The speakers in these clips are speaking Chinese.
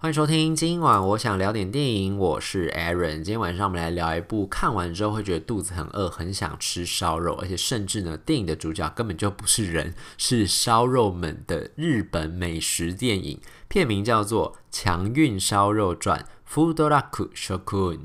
欢迎收听，今晚我想聊点电影，我是 Aaron。今天晚上我们来聊一部看完之后会觉得肚子很饿，很想吃烧肉，而且甚至呢，电影的主角根本就不是人，是烧肉们的日本美食电影，片名叫做《强运烧肉传》（Fudoraku Shokun）。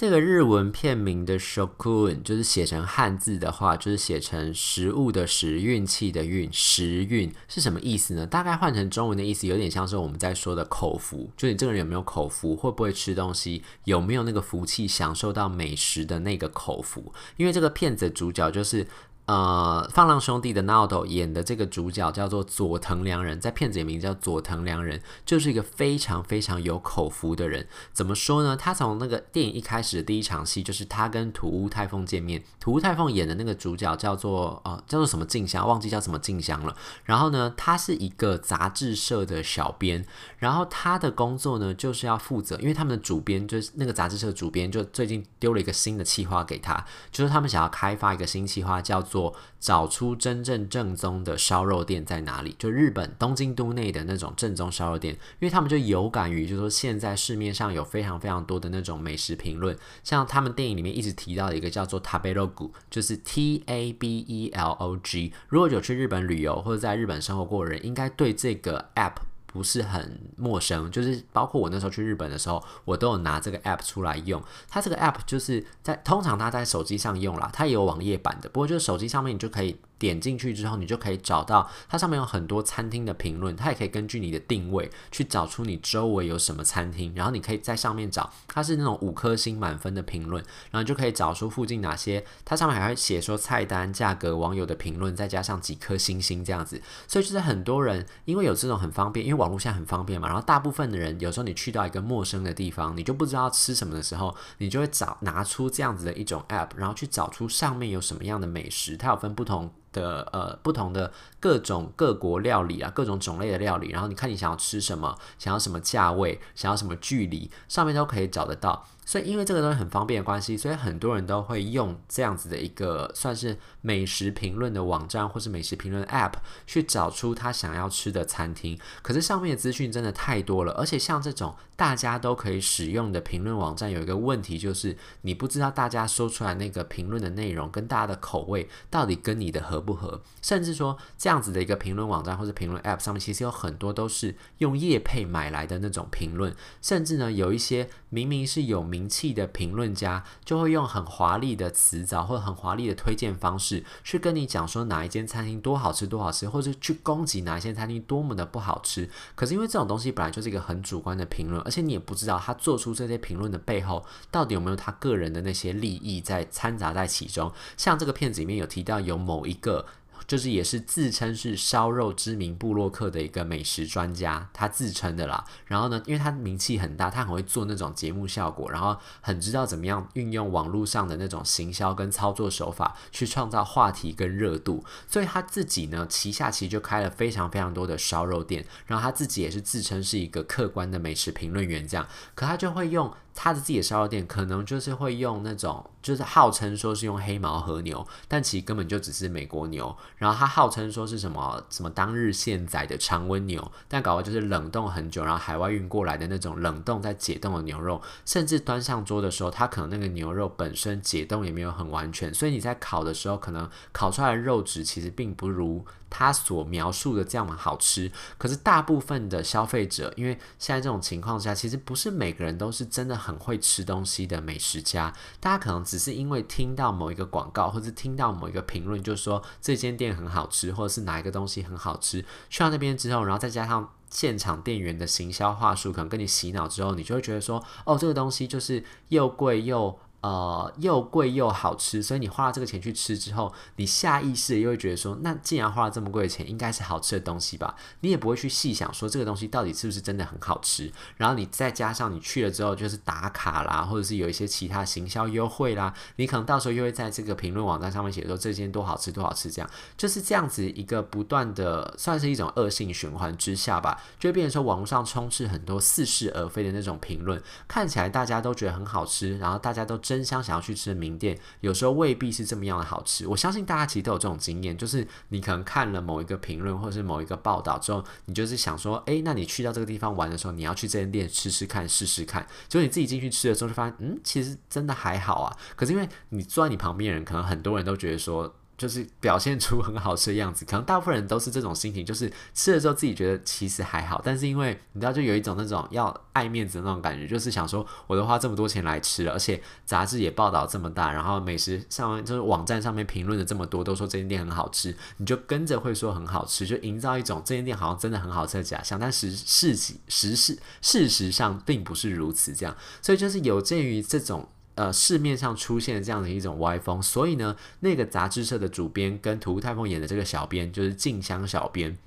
这个日文片名的 Shokun 就是写成汉字的话，就是写成食物的食，运气的运，时运是什么意思呢？大概换成中文的意思，有点像是我们在说的口福，就你这个人有没有口福，会不会吃东西，有没有那个福气，享受到美食的那个口福。因为这个片子的主角就是。呃，放浪兄弟的 Naldo 演的这个主角叫做佐藤良人，在片子里名叫佐藤良人，就是一个非常非常有口福的人。怎么说呢？他从那个电影一开始的第一场戏，就是他跟土屋太凤见面。土屋太凤演的那个主角叫做呃叫做什么静香，忘记叫什么静香了。然后呢，他是一个杂志社的小编，然后他的工作呢就是要负责，因为他们的主编就是那个杂志社的主编，就最近丢了一个新的企划给他，就是他们想要开发一个新企划，叫做。找出真正正宗的烧肉店在哪里？就日本东京都内的那种正宗烧肉店，因为他们就有感于，就是说现在市面上有非常非常多的那种美食评论，像他们电影里面一直提到的一个叫做 Tabelog，就是 T A B E L O G。如果有去日本旅游或者在日本生活过的人，应该对这个 App 不是很陌生。就是包括我那时候去日本的时候，我都有拿这个 App 出来用。它这个 App 就是在通常它在手机上用啦，它也有网页版的，不过就是手机上面你就可以。点进去之后，你就可以找到它上面有很多餐厅的评论，它也可以根据你的定位去找出你周围有什么餐厅，然后你可以在上面找，它是那种五颗星满分的评论，然后就可以找出附近哪些，它上面还会写说菜单、价格、网友的评论，再加上几颗星星这样子，所以就是很多人因为有这种很方便，因为网络现在很方便嘛，然后大部分的人有时候你去到一个陌生的地方，你就不知道吃什么的时候，你就会找拿出这样子的一种 app，然后去找出上面有什么样的美食，它有分不同。的呃，不同的各种各国料理啊，各种种类的料理，然后你看你想要吃什么，想要什么价位，想要什么距离，上面都可以找得到。所以，因为这个东西很方便的关系，所以很多人都会用这样子的一个算是美食评论的网站，或是美食评论 App 去找出他想要吃的餐厅。可是上面的资讯真的太多了，而且像这种大家都可以使用的评论网站，有一个问题就是你不知道大家说出来那个评论的内容跟大家的口味到底跟你的合不合，甚至说这样子的一个评论网站或者评论 App 上面，其实有很多都是用业配买来的那种评论，甚至呢有一些明明是有名。气的评论家就会用很华丽的词藻或者很华丽的推荐方式去跟你讲说哪一间餐厅多好吃多好吃，或者去攻击哪一间餐厅多么的不好吃。可是因为这种东西本来就是一个很主观的评论，而且你也不知道他做出这些评论的背后到底有没有他个人的那些利益在掺杂在其中。像这个片子里面有提到有某一个。就是也是自称是烧肉知名部落客的一个美食专家，他自称的啦。然后呢，因为他名气很大，他很会做那种节目效果，然后很知道怎么样运用网络上的那种行销跟操作手法去创造话题跟热度。所以他自己呢，旗下其实就开了非常非常多的烧肉店，然后他自己也是自称是一个客观的美食评论员这样。可他就会用。他的自己的烧肉店可能就是会用那种，就是号称说是用黑毛和牛，但其实根本就只是美国牛。然后他号称说是什么什么当日现宰的常温牛，但搞的就是冷冻很久，然后海外运过来的那种冷冻再解冻的牛肉，甚至端上桌的时候，他可能那个牛肉本身解冻也没有很完全，所以你在烤的时候，可能烤出来的肉质其实并不如。他所描述的这样的好吃，可是大部分的消费者，因为现在这种情况下，其实不是每个人都是真的很会吃东西的美食家。大家可能只是因为听到某一个广告，或是听到某一个评论，就说这间店很好吃，或者是哪一个东西很好吃，去到那边之后，然后再加上现场店员的行销话术，可能跟你洗脑之后，你就会觉得说，哦，这个东西就是又贵又。呃，又贵又好吃，所以你花了这个钱去吃之后，你下意识又会觉得说，那既然花了这么贵的钱，应该是好吃的东西吧？你也不会去细想说这个东西到底是不是真的很好吃。然后你再加上你去了之后，就是打卡啦，或者是有一些其他行销优惠啦，你可能到时候又会在这个评论网站上面写说这间多好吃多好吃，这样就是这样子一个不断的，算是一种恶性循环之下吧，就会变成说网络上充斥很多似是而非的那种评论，看起来大家都觉得很好吃，然后大家都。争相想要去吃的名店，有时候未必是这么样的好吃。我相信大家其实都有这种经验，就是你可能看了某一个评论或者是某一个报道之后，你就是想说，诶，那你去到这个地方玩的时候，你要去这间店吃吃看，试试看。结果你自己进去吃的时候，就发现，嗯，其实真的还好啊。可是因为你坐在你旁边的人，可能很多人都觉得说。就是表现出很好吃的样子，可能大部分人都是这种心情，就是吃了之后自己觉得其实还好，但是因为你知道，就有一种那种要爱面子的那种感觉，就是想说我都花这么多钱来吃了，而且杂志也报道这么大，然后美食上就是网站上面评论的这么多，都说这间店很好吃，你就跟着会说很好吃，就营造一种这间店好像真的很好吃的假象，但实实际实事实上并不是如此，这样，所以就是有鉴于这种。呃，市面上出现这样的一种歪风，所以呢，那个杂志社的主编跟土屋太凤演的这个小编，就是静香小编，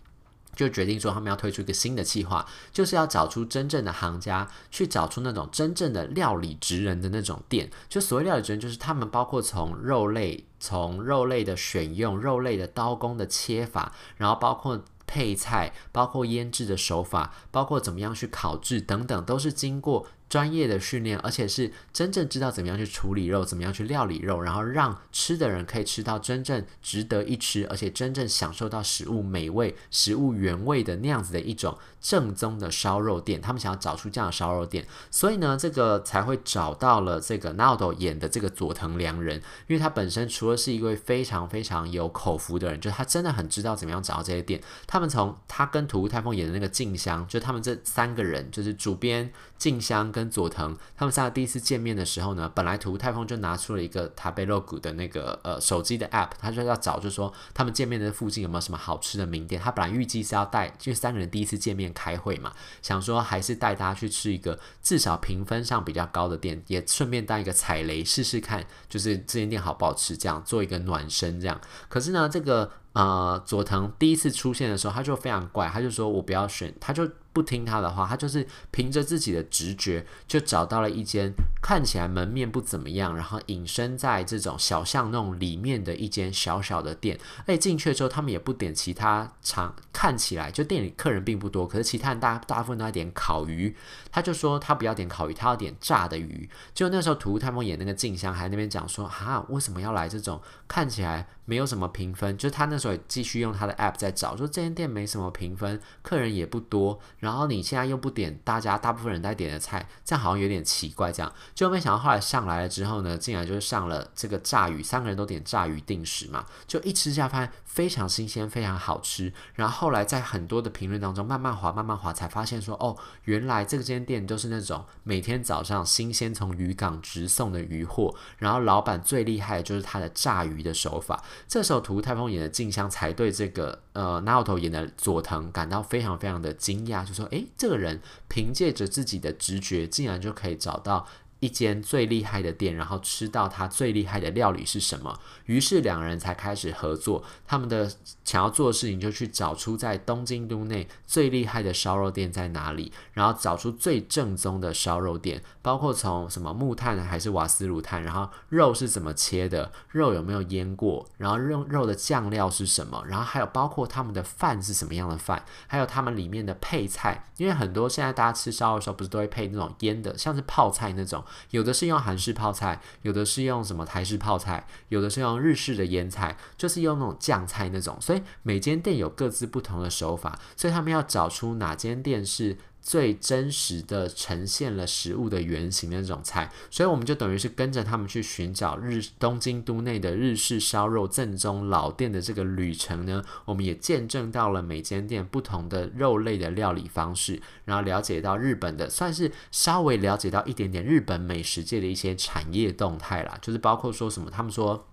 就决定说他们要推出一个新的计划，就是要找出真正的行家，去找出那种真正的料理职人的那种店。就所谓料理职人，就是他们包括从肉类、从肉类的选用、肉类的刀工的切法，然后包括。配菜，包括腌制的手法，包括怎么样去烤制等等，都是经过专业的训练，而且是真正知道怎么样去处理肉，怎么样去料理肉，然后让吃的人可以吃到真正值得一吃，而且真正享受到食物美味、食物原味的那样子的一种正宗的烧肉店。他们想要找出这样的烧肉店，所以呢，这个才会找到了这个 Naoto 演的这个佐藤良人，因为他本身除了是一位非常非常有口福的人，就是他真的很知道怎么样找到这些店。他们从他跟土屋太凤演的那个静香，就他们这三个人，就是主编静香跟跟佐藤，他们三个第一次见面的时候呢，本来土太凤就拿出了一个 Tabelog 的那个呃手机的 app，他就要找，就说他们见面的附近有没有什么好吃的名店。他本来预计是要带，因为三个人第一次见面开会嘛，想说还是带大家去吃一个至少评分上比较高的店，也顺便当一个踩雷试试看，就是这间店好不好吃，这样做一个暖身这样。可是呢，这个。呃，佐藤第一次出现的时候，他就非常怪，他就说我不要选，他就。不听他的话，他就是凭着自己的直觉，就找到了一间看起来门面不怎么样，然后隐身在这种小巷弄里面的一间小小的店。哎，进去之后，他们也不点其他场，看起来就店里客人并不多，可是其他人大大部分都在点烤鱼。他就说他不要点烤鱼，他要点炸的鱼。就那时候，土屋太凤演那个静香还那边讲说，哈，为什么要来这种看起来没有什么评分？就是他那时候也继续用他的 app 在找，说这间店没什么评分，客人也不多。然后你现在又不点大家大部分人在点的菜，这样好像有点奇怪。这样就没想到后来上来了之后呢，竟然就是上了这个炸鱼，三个人都点炸鱼定食嘛，就一吃下发现非常新鲜，非常好吃。然后后来在很多的评论当中慢慢滑，慢慢滑，才发现说哦，原来这间店都是那种每天早上新鲜从渔港直送的鱼货。然后老板最厉害的就是他的炸鱼的手法。这时候土屋太凤演的静香才对这个呃 Naoto 演的佐藤感到非常非常的惊讶，就说诶。这个人凭借着自己的直觉，竟然就可以找到一间最厉害的店，然后吃到他最厉害的料理是什么？于是两人才开始合作。他们的想要做的事情，就去找出在东京都内最厉害的烧肉店在哪里，然后找出最正宗的烧肉店，包括从什么木炭还是瓦斯炉炭，然后肉是怎么切的，肉有没有腌过，然后肉肉的酱料是什么，然后还有包括他们的饭是什么样的饭，还有他们里面的配菜，因为很多现在大家吃烧肉的时候，不是都会配那种腌的，像是泡菜那种。有的是用韩式泡菜，有的是用什么台式泡菜，有的是用日式的腌菜，就是用那种酱菜那种。所以每间店有各自不同的手法，所以他们要找出哪间店是最真实的呈现了食物的原型的那种菜，所以我们就等于是跟着他们去寻找日东京都内的日式烧肉正宗老店的这个旅程呢，我们也见证到了每间店不同的肉类的料理方式，然后了解到日本的算是稍微了解到一点点日本美食界的一些产业动态啦，就是包括说什么他们说。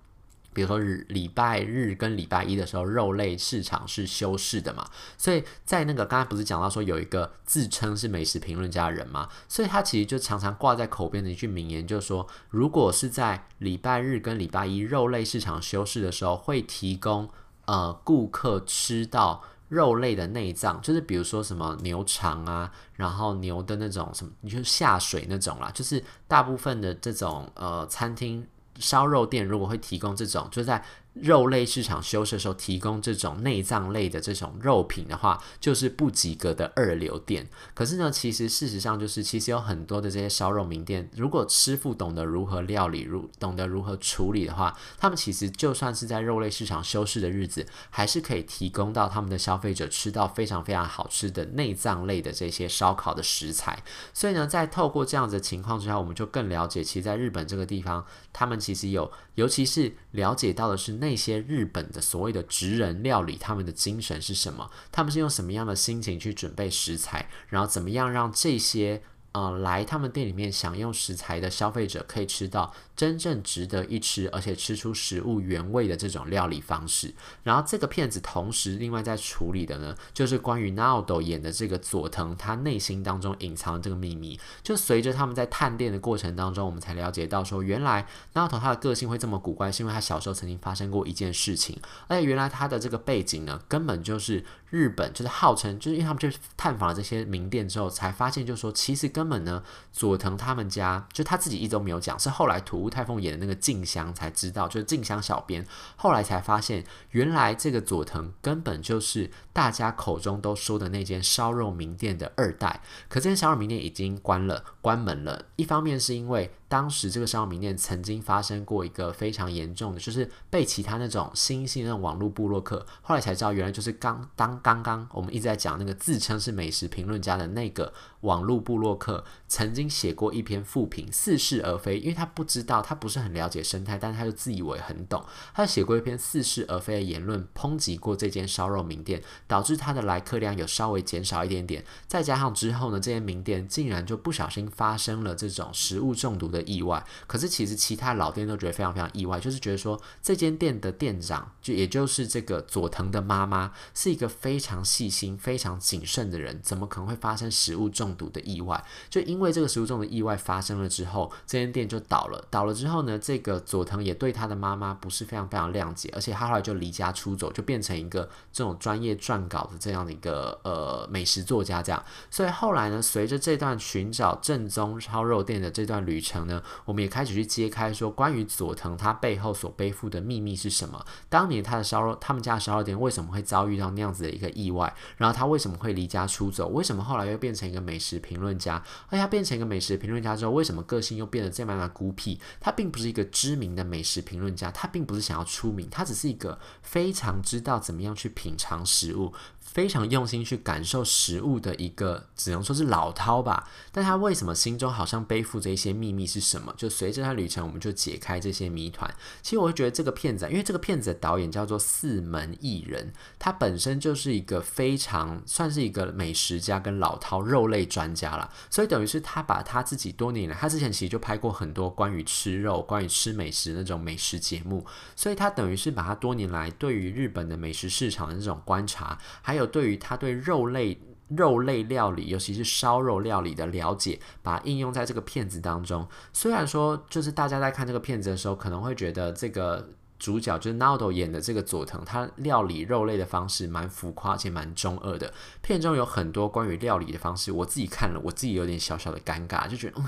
比如说礼拜日跟礼拜一的时候，肉类市场是休市的嘛，所以在那个刚才不是讲到说有一个自称是美食评论家的人嘛，所以他其实就常常挂在口边的一句名言，就是说，如果是在礼拜日跟礼拜一肉类市场休市的时候，会提供呃顾客吃到肉类的内脏，就是比如说什么牛肠啊，然后牛的那种什么，你就下水那种啦，就是大部分的这种呃餐厅。烧肉店如果会提供这种，就在肉类市场修饰的时候提供这种内脏类的这种肉品的话，就是不及格的二流店。可是呢，其实事实上就是，其实有很多的这些烧肉名店，如果师傅懂得如何料理，如懂得如何处理的话，他们其实就算是在肉类市场休市的日子，还是可以提供到他们的消费者吃到非常非常好吃的内脏类的这些烧烤的食材。所以呢，在透过这样子的情况之下，我们就更了解，其实在日本这个地方，他们其实有，尤其是了解到的是那些日本的所谓的职人料理，他们的精神是什么？他们是用什么样的心情去准备食材？然后怎么样让这些呃来他们店里面享用食材的消费者可以吃到真正值得一吃，而且吃出食物原味的这种料理方式。然后这个片子同时另外在处理的呢，就是关于 Naoto 演的这个佐藤他内心当中隐藏的这个秘密。就随着他们在探店的过程当中，我们才了解到说，原来 Naoto 他的个性会这么古怪，是因为他小时候曾经发生过一件事情，而且原来他的这个背景呢，根本就是日本，就是号称就是因为他们去探访了这些名店之后，才发现就是说，其实根本呢，佐藤他们家就他自己一直都没有讲，是后来土屋太凤演的那个静香才知道，就是静香小编后来才发现，原来这个佐藤根本就是大家口中都说的那间烧肉名店的二代。可这间烧肉名店已经关了，关门了。一方面是因为当时这个商业名店曾经发生过一个非常严重的，就是被其他那种新兴那种网络部落客，后来才知道原来就是刚当刚刚我们一直在讲那个自称是美食评论家的那个网络部落客，曾经写过一篇复评，似是而非，因为他不知道，他不是。很了解生态，但他就自以为很懂。他写过一篇似是而非的言论，抨击过这间烧肉名店，导致他的来客量有稍微减少一点点。再加上之后呢，这间名店竟然就不小心发生了这种食物中毒的意外。可是其实其他老店都觉得非常非常意外，就是觉得说这间店的店长，就也就是这个佐藤的妈妈，是一个非常细心、非常谨慎的人，怎么可能会发生食物中中毒的意外？就因为这个食物中毒的意外发生了之后，这间店就倒了。倒了之后呢，呢，这个佐藤也对他的妈妈不是非常非常谅解，而且他后来就离家出走，就变成一个这种专业撰稿的这样的一个呃美食作家这样。所以后来呢，随着这段寻找正宗烧肉店的这段旅程呢，我们也开始去揭开说关于佐藤他背后所背负的秘密是什么。当年他的烧肉，他们家的烧肉店为什么会遭遇到那样子的一个意外？然后他为什么会离家出走？为什么后来又变成一个美美食评论家？而他变成一个美食评论家之后，为什么个性又变得这么的孤僻？他并。不是一个知名的美食评论家，他并不是想要出名，他只是一个非常知道怎么样去品尝食物。非常用心去感受食物的一个，只能说是老饕吧。但他为什么心中好像背负着一些秘密是什么？就随着他旅程，我们就解开这些谜团。其实我会觉得这个片子，因为这个片子的导演叫做四门艺人，他本身就是一个非常算是一个美食家跟老饕肉类专家了。所以等于是他把他自己多年来，他之前其实就拍过很多关于吃肉、关于吃美食那种美食节目，所以他等于是把他多年来对于日本的美食市场的这种观察，还有有对于他对肉类肉类料理，尤其是烧肉料理的了解，把它应用在这个片子当中。虽然说，就是大家在看这个片子的时候，可能会觉得这个主角就是 Naoto 演的这个佐藤，他料理肉类的方式蛮浮夸且蛮中二的。片中有很多关于料理的方式，我自己看了，我自己有点小小的尴尬，就觉得嗯，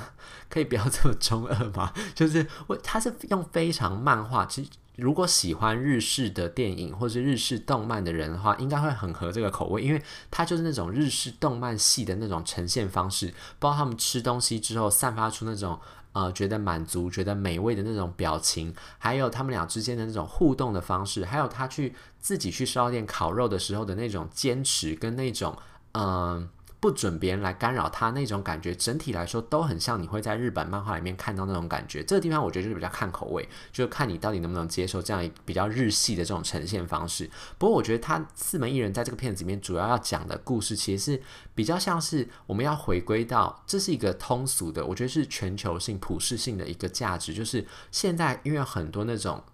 可以不要这么中二吗？就是我他是用非常漫画，其实。如果喜欢日式的电影或是日式动漫的人的话，应该会很合这个口味，因为它就是那种日式动漫系的那种呈现方式，包括他们吃东西之后散发出那种呃觉得满足、觉得美味的那种表情，还有他们俩之间的那种互动的方式，还有他去自己去烧店烤肉的时候的那种坚持跟那种嗯。不准别人来干扰他那种感觉，整体来说都很像你会在日本漫画里面看到那种感觉。这个地方我觉得就是比较看口味，就是看你到底能不能接受这样比较日系的这种呈现方式。不过我觉得他四门艺人在这个片子里面主要要讲的故事，其实是比较像是我们要回归到这是一个通俗的，我觉得是全球性、普世性的一个价值，就是现在因为很多那种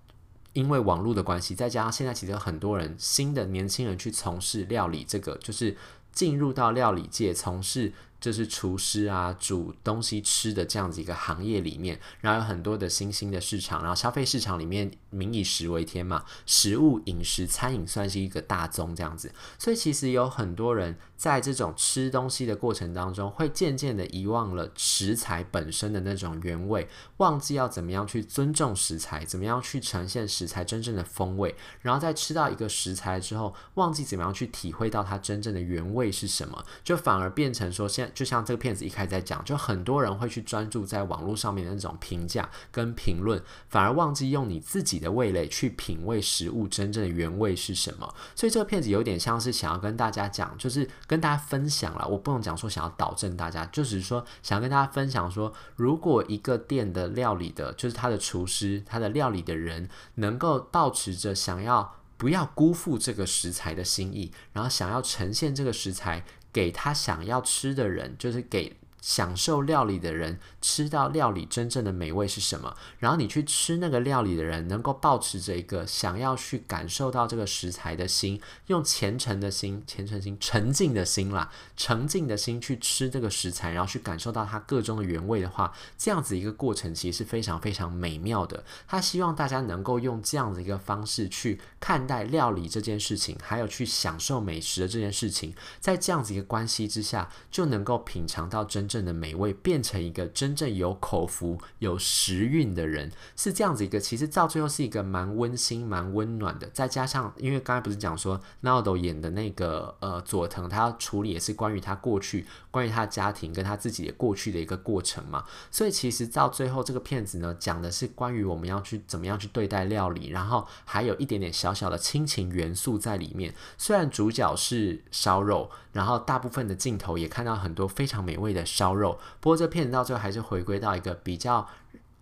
因为网络的关系，再加上现在其实有很多人新的年轻人去从事料理，这个就是。进入到料理界从事就是厨师啊煮东西吃的这样子一个行业里面，然后有很多的新兴的市场，然后消费市场里面民以食为天嘛，食物饮食餐饮算是一个大宗这样子，所以其实有很多人在这种吃东西的过程当中，会渐渐的遗忘了食材本身的那种原味，忘记要怎么样去尊重食材，怎么样去呈现食材真正的风味，然后在吃到一个食材之后，忘记怎么样去体会到它真正的原味是什么，就反而变成说，现就像这个片子一开始在讲，就很多人会去专注在网络上面的那种评价跟评论，反而忘记用你自己的味蕾去品味食物真正的原味是什么。所以这个片子有点像是想要跟大家讲，就是跟大家分享了。我不能讲说想要导正大家，就只是说想要跟大家分享说，如果一个店的料理的，就是他的厨师，他的料理的人，能够保持着想要不要辜负这个食材的心意，然后想要呈现这个食材给他想要吃的人，就是给。享受料理的人吃到料理真正的美味是什么？然后你去吃那个料理的人，能够保持着一个想要去感受到这个食材的心，用虔诚的心、虔诚心、沉静的心啦，沉静的心去吃这个食材，然后去感受到它个中的原味的话，这样子一个过程其实是非常非常美妙的。他希望大家能够用这样的一个方式去看待料理这件事情，还有去享受美食的这件事情，在这样子一个关系之下，就能够品尝到真正。的美味变成一个真正有口福、有时运的人，是这样子一个。其实到最后是一个蛮温馨、蛮温暖的。再加上，因为刚才不是讲说，Naoto 演的那个呃佐藤，他要处理也是关于他过去、关于他的家庭跟他自己的过去的一个过程嘛。所以其实到最后这个片子呢，讲的是关于我们要去怎么样去对待料理，然后还有一点点小小的亲情元素在里面。虽然主角是烧肉，然后大部分的镜头也看到很多非常美味的烧。肉，不过这片子到最后还是回归到一个比较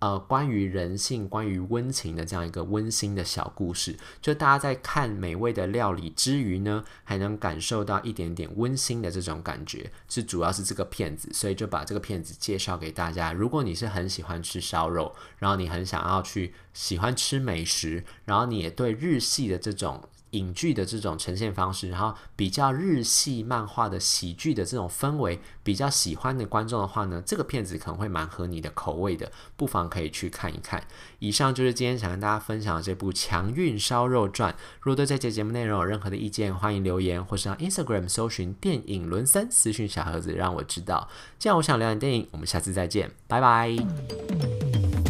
呃关于人性、关于温情的这样一个温馨的小故事。就大家在看美味的料理之余呢，还能感受到一点点温馨的这种感觉，是主要是这个片子，所以就把这个片子介绍给大家。如果你是很喜欢吃烧肉，然后你很想要去喜欢吃美食，然后你也对日系的这种。影剧的这种呈现方式，然后比较日系漫画的喜剧的这种氛围，比较喜欢的观众的话呢，这个片子可能会蛮合你的口味的，不妨可以去看一看。以上就是今天想跟大家分享的这部《强运烧肉传》。如果对这节节目内容有任何的意见，欢迎留言，或是到 Instagram 搜寻电影轮森私讯小盒子让我知道。这样我想聊点电影，我们下次再见，拜拜。